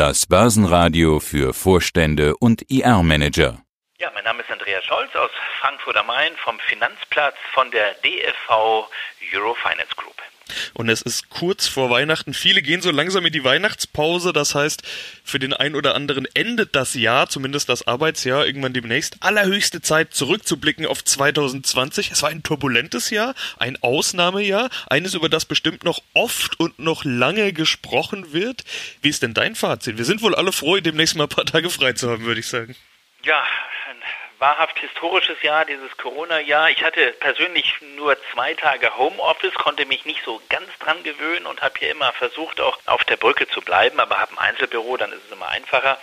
Das Börsenradio für Vorstände und IR-Manager. Ja, mein Name ist Andreas Scholz aus Frankfurt am Main vom Finanzplatz von der DFV Eurofinance Group. Und es ist kurz vor Weihnachten. Viele gehen so langsam in die Weihnachtspause. Das heißt, für den einen oder anderen endet das Jahr, zumindest das Arbeitsjahr, irgendwann demnächst. Allerhöchste Zeit zurückzublicken auf 2020. Es war ein turbulentes Jahr, ein Ausnahmejahr, eines, über das bestimmt noch oft und noch lange gesprochen wird. Wie ist denn dein Fazit? Wir sind wohl alle froh, demnächst mal ein paar Tage frei zu haben, würde ich sagen. Ja, wahrhaft historisches Jahr, dieses Corona-Jahr. Ich hatte persönlich nur zwei Tage Homeoffice, konnte mich nicht so ganz dran gewöhnen und habe hier immer versucht, auch auf der Brücke zu bleiben, aber habe ein Einzelbüro, dann ist es immer einfacher.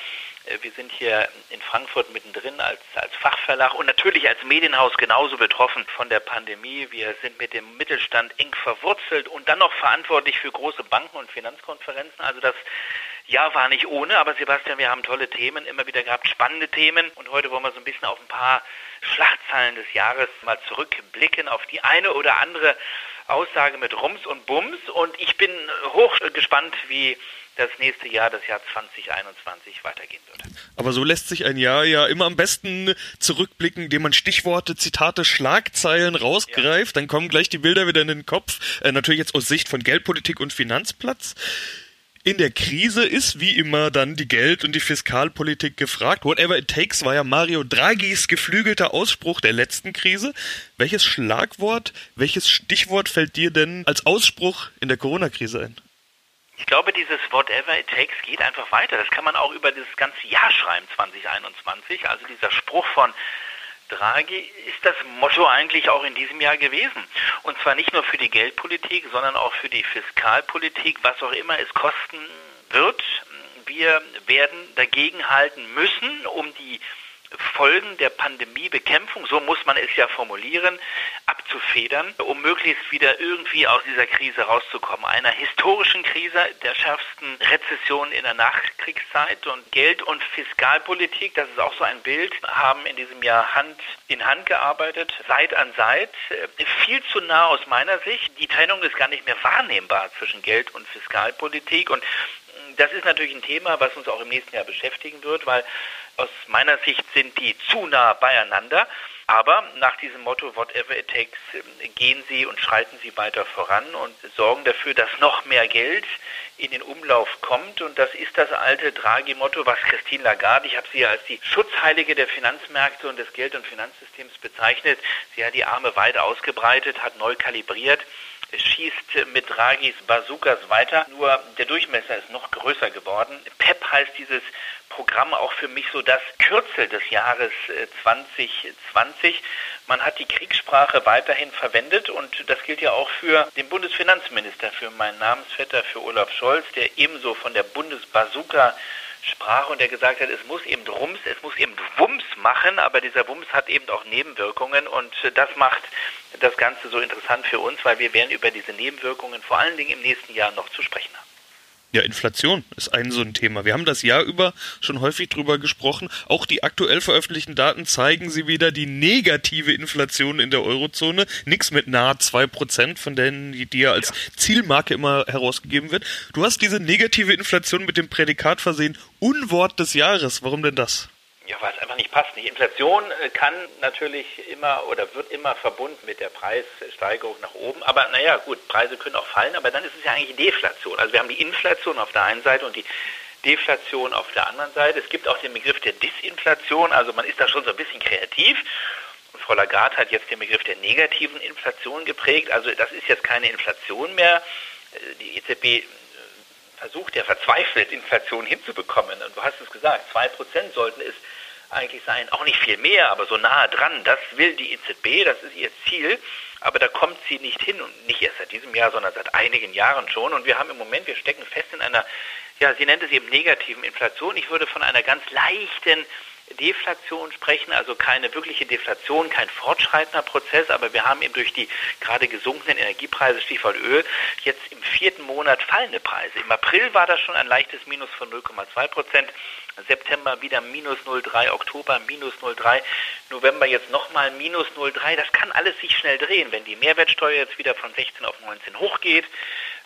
Äh, wir sind hier in Frankfurt mittendrin als, als Fachverlag und natürlich als Medienhaus genauso betroffen von der Pandemie. Wir sind mit dem Mittelstand eng verwurzelt und dann noch verantwortlich für große Banken und Finanzkonferenzen. Also das ja, war nicht ohne, aber Sebastian, wir haben tolle Themen immer wieder gehabt, spannende Themen. Und heute wollen wir so ein bisschen auf ein paar Schlagzeilen des Jahres mal zurückblicken, auf die eine oder andere Aussage mit Rums und Bums. Und ich bin hoch gespannt, wie das nächste Jahr, das Jahr 2021, weitergehen wird. Aber so lässt sich ein Jahr ja immer am besten zurückblicken, indem man Stichworte, Zitate, Schlagzeilen rausgreift. Ja. Dann kommen gleich die Bilder wieder in den Kopf. Äh, natürlich jetzt aus Sicht von Geldpolitik und Finanzplatz. In der Krise ist wie immer dann die Geld- und die Fiskalpolitik gefragt. Whatever it takes war ja Mario Draghis geflügelter Ausspruch der letzten Krise. Welches Schlagwort, welches Stichwort fällt dir denn als Ausspruch in der Corona-Krise ein? Ich glaube, dieses Whatever it takes geht einfach weiter. Das kann man auch über dieses ganze Jahr schreiben, 2021. Also dieser Spruch von Draghi ist das Motto eigentlich auch in diesem Jahr gewesen. Und zwar nicht nur für die Geldpolitik, sondern auch für die Fiskalpolitik, was auch immer es kosten wird. Wir werden dagegen halten müssen, um die Folgen der Pandemiebekämpfung, so muss man es ja formulieren, abzufedern, um möglichst wieder irgendwie aus dieser Krise rauszukommen. Einer historischen Krise, der schärfsten Rezession in der Nachkriegszeit und Geld- und Fiskalpolitik, das ist auch so ein Bild, haben in diesem Jahr Hand in Hand gearbeitet, Seit an Seit. Viel zu nah aus meiner Sicht. Die Trennung ist gar nicht mehr wahrnehmbar zwischen Geld- und Fiskalpolitik und das ist natürlich ein Thema, was uns auch im nächsten Jahr beschäftigen wird, weil aus meiner Sicht sind die zu nah beieinander. Aber nach diesem Motto, whatever it takes, gehen Sie und schreiten Sie weiter voran und sorgen dafür, dass noch mehr Geld in den Umlauf kommt. Und das ist das alte Draghi-Motto, was Christine Lagarde, ich habe sie ja als die Schutzheilige der Finanzmärkte und des Geld- und Finanzsystems bezeichnet. Sie hat die Arme weit ausgebreitet, hat neu kalibriert schießt mit Draghis Bazookas weiter, nur der Durchmesser ist noch größer geworden. PEP heißt dieses Programm auch für mich so das Kürzel des Jahres 2020. Äh, Man hat die Kriegssprache weiterhin verwendet und das gilt ja auch für den Bundesfinanzminister, für meinen Namensvetter, für Olaf Scholz, der ebenso von der Bundesbazooka sprach und der gesagt hat, es muss eben Rums, es muss eben Wumms machen, aber dieser Wumms hat eben auch Nebenwirkungen und das macht das Ganze so interessant für uns, weil wir werden über diese Nebenwirkungen vor allen Dingen im nächsten Jahr noch zu sprechen haben. Ja, Inflation ist ein so ein Thema. Wir haben das Jahr über schon häufig drüber gesprochen. Auch die aktuell veröffentlichten Daten zeigen sie wieder die negative Inflation in der Eurozone. Nix mit nahe zwei Prozent, von denen die, die ja als Zielmarke immer herausgegeben wird. Du hast diese negative Inflation mit dem Prädikat versehen. Unwort des Jahres. Warum denn das? Ja, weil es einfach nicht passt. Die Inflation äh, kann natürlich immer oder wird immer verbunden mit der Preissteigerung nach oben. Aber naja, gut, Preise können auch fallen, aber dann ist es ja eigentlich Deflation. Also wir haben die Inflation auf der einen Seite und die Deflation auf der anderen Seite. Es gibt auch den Begriff der Disinflation, also man ist da schon so ein bisschen kreativ. Und Frau Lagarde hat jetzt den Begriff der negativen Inflation geprägt. Also das ist jetzt keine Inflation mehr. Äh, die EZB versucht ja verzweifelt, Inflation hinzubekommen. Und du hast es gesagt, zwei Prozent sollten es eigentlich sein. Auch nicht viel mehr, aber so nahe dran. Das will die EZB, das ist ihr Ziel. Aber da kommt sie nicht hin und nicht erst seit diesem Jahr, sondern seit einigen Jahren schon. Und wir haben im Moment, wir stecken fest in einer, ja, sie nennt es eben negativen Inflation. Ich würde von einer ganz leichten Deflation sprechen, also keine wirkliche Deflation, kein fortschreitender Prozess, aber wir haben eben durch die gerade gesunkenen Energiepreise, Stichwort Öl, jetzt im vierten Monat fallende Preise. Im April war das schon ein leichtes Minus von 0,2 Prozent. September wieder minus 0,3, Oktober minus 0,3, November jetzt nochmal minus 0,3. Das kann alles sich schnell drehen, wenn die Mehrwertsteuer jetzt wieder von 16 auf 19 hochgeht,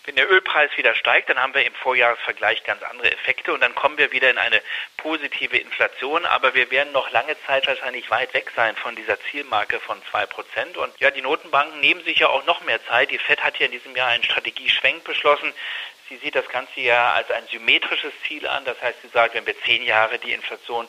Wenn der Ölpreis wieder steigt, dann haben wir im Vorjahresvergleich ganz andere Effekte und dann kommen wir wieder in eine positive Inflation, aber wir werden noch lange Zeit wahrscheinlich weit weg sein von dieser Zielmarke von zwei Prozent. Und ja, die Notenbanken nehmen sich ja auch noch mehr Zeit. Die FED hat ja in diesem Jahr einen Strategieschwenk beschlossen. Sie sieht das ganze ja als ein symmetrisches Ziel an. Das heißt, sie sagt, wenn wir zehn Jahre die Inflation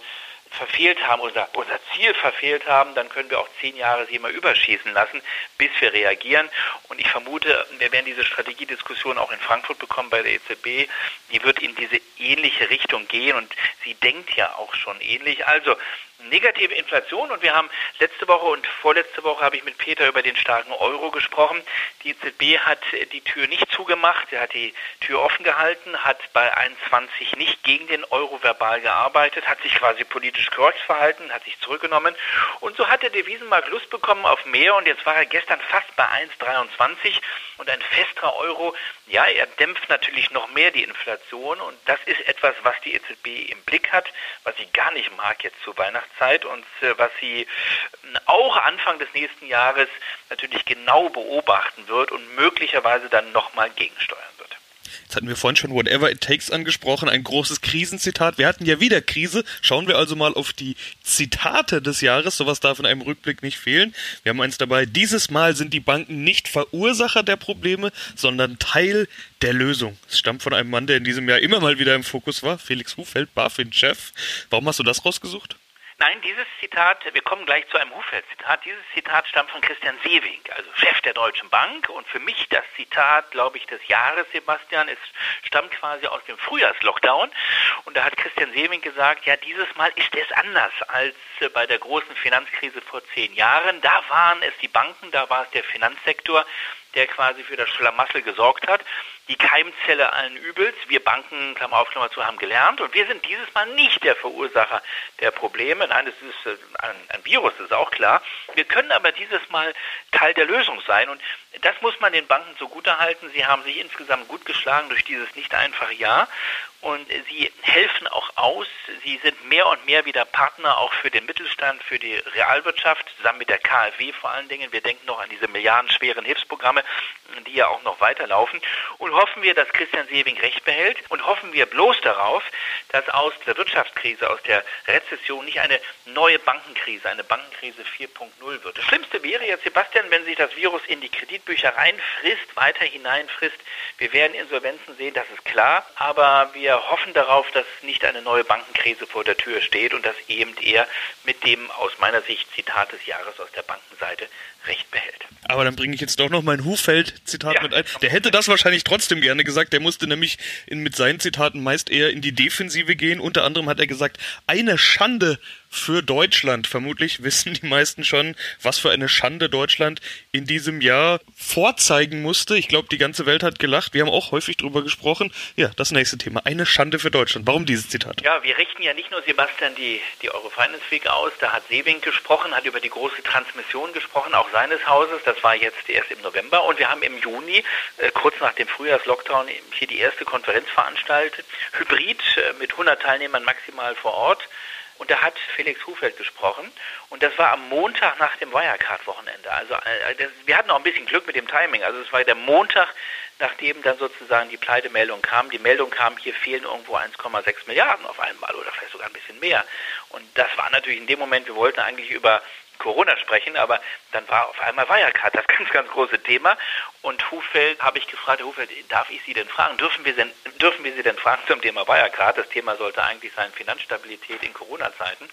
verfehlt haben, unser, unser Ziel verfehlt haben, dann können wir auch zehn Jahre sie immer überschießen lassen, bis wir reagieren. Und ich vermute, wir werden diese Strategiediskussion auch in Frankfurt bekommen bei der EZB. Die wird in diese ähnliche Richtung gehen und sie denkt ja auch schon ähnlich. Also negative Inflation und wir haben letzte Woche und vorletzte Woche habe ich mit Peter über den starken Euro gesprochen. Die EZB hat die Tür nicht zugemacht, sie hat die Tür offen gehalten, hat bei 1,20 nicht gegen den Euro verbal gearbeitet, hat sich quasi politisch korrekt verhalten, hat sich zurückgenommen und so hat der Devisenmarkt Lust bekommen auf mehr und jetzt war er gestern fast bei 1,23 und ein festerer Euro, ja, er dämpft natürlich noch mehr die Inflation und das ist etwas, was die EZB im Blick hat, was sie gar nicht mag jetzt zu Weihnachtszeit und äh, was sie äh, auch Anfang des nächsten Jahres natürlich genau beobachten wird und möglicherweise dann nochmal gegensteuern. Jetzt hatten wir vorhin schon Whatever It Takes angesprochen, ein großes Krisenzitat. Wir hatten ja wieder Krise. Schauen wir also mal auf die Zitate des Jahres. Sowas darf in einem Rückblick nicht fehlen. Wir haben eins dabei. Dieses Mal sind die Banken nicht Verursacher der Probleme, sondern Teil der Lösung. Es stammt von einem Mann, der in diesem Jahr immer mal wieder im Fokus war. Felix Hufeld, BaFin-Chef. Warum hast du das rausgesucht? Nein, dieses Zitat, wir kommen gleich zu einem Hufeld-Zitat, dieses Zitat stammt von Christian Sewing, also Chef der Deutschen Bank. Und für mich das Zitat, glaube ich, des Jahres, Sebastian, es stammt quasi aus dem Frühjahrslockdown. Und da hat Christian Sewing gesagt, ja, dieses Mal ist es anders als bei der großen Finanzkrise vor zehn Jahren. Da waren es die Banken, da war es der Finanzsektor, der quasi für das Schlamassel gesorgt hat die Keimzelle allen Übels. Wir Banken, Klammer auf, Klammer zu, haben gelernt und wir sind dieses Mal nicht der Verursacher der Probleme. Nein, es ist äh, ein, ein Virus, das ist auch klar. Wir können aber dieses Mal Teil der Lösung sein und das muss man den Banken zugutehalten. Sie haben sich insgesamt gut geschlagen durch dieses nicht einfache Jahr und sie helfen auch aus. Sie sind mehr und mehr wieder Partner auch für den Mittelstand, für die Realwirtschaft, zusammen mit der KfW vor allen Dingen. Wir denken noch an diese milliardenschweren Hilfsprogramme, die ja auch noch weiterlaufen. Und hoffen wir, dass Christian Sewing recht behält und hoffen wir bloß darauf, dass aus der Wirtschaftskrise, aus der Rezession nicht eine neue Bankenkrise, eine Bankenkrise 4.0 wird. Das Schlimmste wäre jetzt, Sebastian, wenn sich das Virus in die Kreditbücher reinfrisst, weiter hineinfrisst. Wir werden Insolvenzen sehen, das ist klar, aber wir wir hoffen darauf, dass nicht eine neue Bankenkrise vor der Tür steht und dass eben er mit dem aus meiner Sicht Zitat des Jahres aus der Bankenseite recht behält. Aber dann bringe ich jetzt doch noch mein Hufeld-Zitat ja. mit ein. Der hätte das wahrscheinlich trotzdem gerne gesagt. Der musste nämlich in, mit seinen Zitaten meist eher in die Defensive gehen. Unter anderem hat er gesagt, eine Schande für Deutschland. Vermutlich wissen die meisten schon, was für eine Schande Deutschland in diesem Jahr vorzeigen musste. Ich glaube, die ganze Welt hat gelacht. Wir haben auch häufig drüber gesprochen. Ja, das nächste Thema. Eine Schande für Deutschland. Warum dieses Zitat? Ja, wir richten ja nicht nur Sebastian die, die Eurofinance Week aus. Da hat Sewing gesprochen, hat über die große Transmission gesprochen, auch seines Hauses. Das war jetzt erst im November. Und wir haben im Juni, äh, kurz nach dem Frühjahrslockdown, hier die erste Konferenz veranstaltet. Hybrid äh, mit 100 Teilnehmern maximal vor Ort. Und da hat Felix Hufeld gesprochen. Und das war am Montag nach dem Wirecard-Wochenende. Also äh, das, wir hatten auch ein bisschen Glück mit dem Timing. Also es war der Montag, nachdem dann sozusagen die Pleitemeldung kam. Die Meldung kam, hier fehlen irgendwo 1,6 Milliarden auf einmal oder vielleicht sogar ein bisschen mehr. Und das war natürlich in dem Moment, wir wollten eigentlich über Corona sprechen, aber dann war auf einmal Wirecard das ganz, ganz große Thema. Und Hufeld habe ich gefragt, Herr Hufeld, darf ich Sie denn fragen? Dürfen wir, denn, dürfen wir Sie denn fragen zum Thema Wirecard? Das Thema sollte eigentlich sein Finanzstabilität in Corona-Zeiten.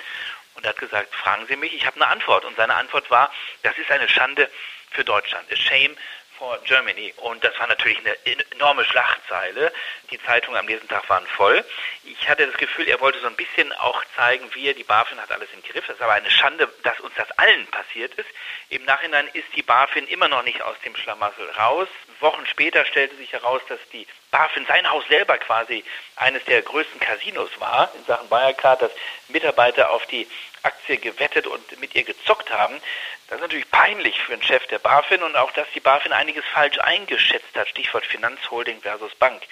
Und er hat gesagt, fragen Sie mich, ich habe eine Antwort. Und seine Antwort war, das ist eine Schande für Deutschland. A shame for Germany. Und das war natürlich eine enorme Schlagzeile. Die Zeitungen am nächsten Tag waren voll. Ich hatte das Gefühl, er wollte so ein bisschen auch zeigen, wir, die BaFin hat alles im Griff. Das ist aber eine Schande, dass uns das allen passiert ist. Im Nachhinein ist die BaFin immer noch nicht aus dem Schlamassel raus. Wochen später stellte sich heraus, dass die BaFin, sein Haus selber quasi eines der größten Casinos war in Sachen Wirecard, dass Mitarbeiter auf die Aktie gewettet und mit ihr gezockt haben. Das ist natürlich peinlich für einen Chef der BaFin und auch, dass die BaFin einiges falsch eingeschätzt hat. Stichwort Finanzholding versus Bank.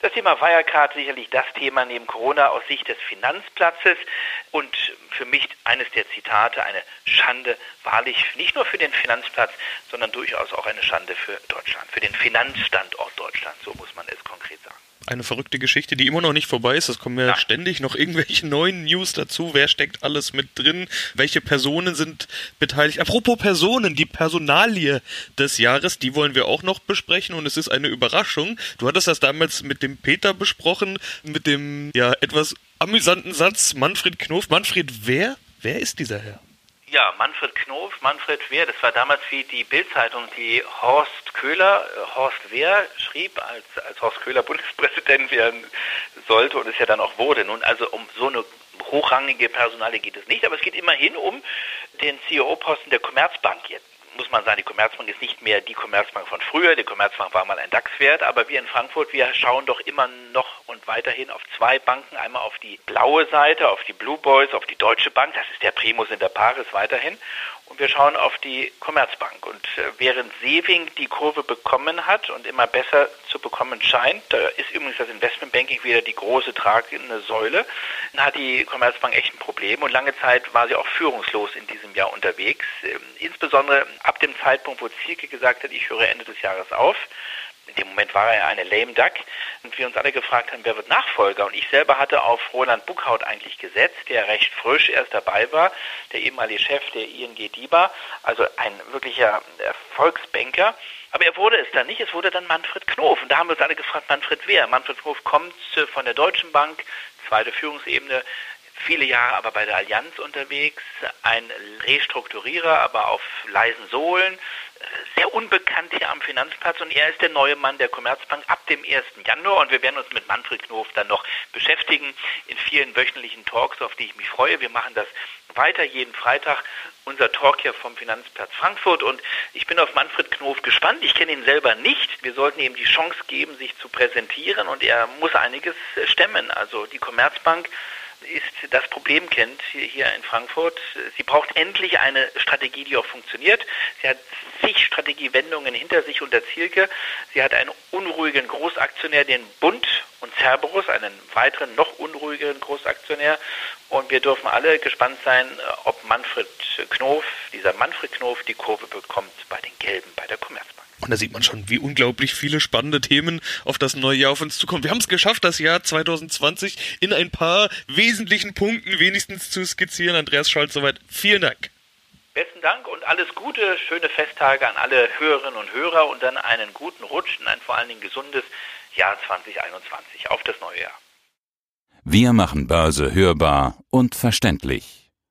Das Thema Wirecard sicherlich das Thema neben Corona aus Sicht des Finanzplatzes und für mich eines der Zitate, eine Schande, wahrlich nicht nur für den Finanzplatz, sondern durchaus auch eine Schande für Deutschland, für den Finanzstandort Deutschland, so muss man es konkret sagen eine verrückte Geschichte, die immer noch nicht vorbei ist. Es kommen ja, ja, ständig noch irgendwelche neuen News dazu. Wer steckt alles mit drin? Welche Personen sind beteiligt? Apropos Personen, die Personalie des Jahres, die wollen wir auch noch besprechen und es ist eine Überraschung. Du hattest das damals mit dem Peter besprochen, mit dem ja etwas amüsanten Satz Manfred Knof. Manfred, wer? Wer ist dieser Herr? Ja, Manfred Knof, Manfred Wehr, das war damals wie die Bildzeitung, die Horst Köhler, äh, Horst Wehr schrieb, als, als Horst Köhler Bundespräsident werden sollte und es ja dann auch wurde. Nun, also um so eine hochrangige Personale geht es nicht, aber es geht immerhin um den CEO-Posten der Commerzbank jetzt muss man sagen, die Commerzbank ist nicht mehr die Commerzbank von früher. Die Commerzbank war mal ein DAX-Wert, aber wir in Frankfurt, wir schauen doch immer noch und weiterhin auf zwei Banken. Einmal auf die blaue Seite, auf die Blue Boys, auf die Deutsche Bank. Das ist der Primus in der Paris weiterhin. Und wir schauen auf die Commerzbank. Und äh, während Seving die Kurve bekommen hat und immer besser zu bekommen scheint, da ist übrigens das Investmentbanking wieder die große tragende Säule, hat die Commerzbank echt ein Problem. Und lange Zeit war sie auch führungslos in diesem Jahr unterwegs. Ähm, insbesondere ab dem Zeitpunkt, wo Zielke gesagt hat, ich höre Ende des Jahres auf in dem Moment war er ja eine lame duck und wir uns alle gefragt haben, wer wird Nachfolger? Und ich selber hatte auf Roland Buckhaut eigentlich gesetzt, der recht frisch erst dabei war, der ehemalige Chef der ING DIBA, also ein wirklicher Volksbanker. Aber er wurde es dann nicht, es wurde dann Manfred Knof. Und da haben wir uns alle gefragt, Manfred wer? Manfred Knof kommt von der Deutschen Bank, zweite Führungsebene, viele Jahre aber bei der Allianz unterwegs, ein Restrukturierer, aber auf leisen Sohlen, sehr unbekannt hier am Finanzplatz und er ist der neue Mann der Commerzbank ab dem 1. Januar und wir werden uns mit Manfred Knof dann noch beschäftigen in vielen wöchentlichen Talks, auf die ich mich freue. Wir machen das weiter jeden Freitag, unser Talk hier vom Finanzplatz Frankfurt und ich bin auf Manfred Knof gespannt. Ich kenne ihn selber nicht. Wir sollten ihm die Chance geben, sich zu präsentieren und er muss einiges stemmen. Also die Commerzbank ist das Problem kennt hier in Frankfurt. Sie braucht endlich eine Strategie, die auch funktioniert. Sie hat zig Strategiewendungen hinter sich unter Zielke. Sie hat einen unruhigen Großaktionär, den Bund und Cerberus, einen weiteren noch unruhigeren Großaktionär. Und wir dürfen alle gespannt sein, ob Manfred Knof, dieser Manfred Knof, die Kurve bekommt bei den Gelben, bei der Commerzbank. Und da sieht man schon, wie unglaublich viele spannende Themen auf das neue Jahr auf uns zukommen. Wir haben es geschafft, das Jahr 2020 in ein paar wesentlichen Punkten wenigstens zu skizzieren. Andreas Scholz, soweit. Vielen Dank. Besten Dank und alles Gute, schöne Festtage an alle Hörerinnen und Hörer und dann einen guten Rutsch und ein vor allen Dingen gesundes Jahr 2021. Auf das neue Jahr. Wir machen Börse hörbar und verständlich.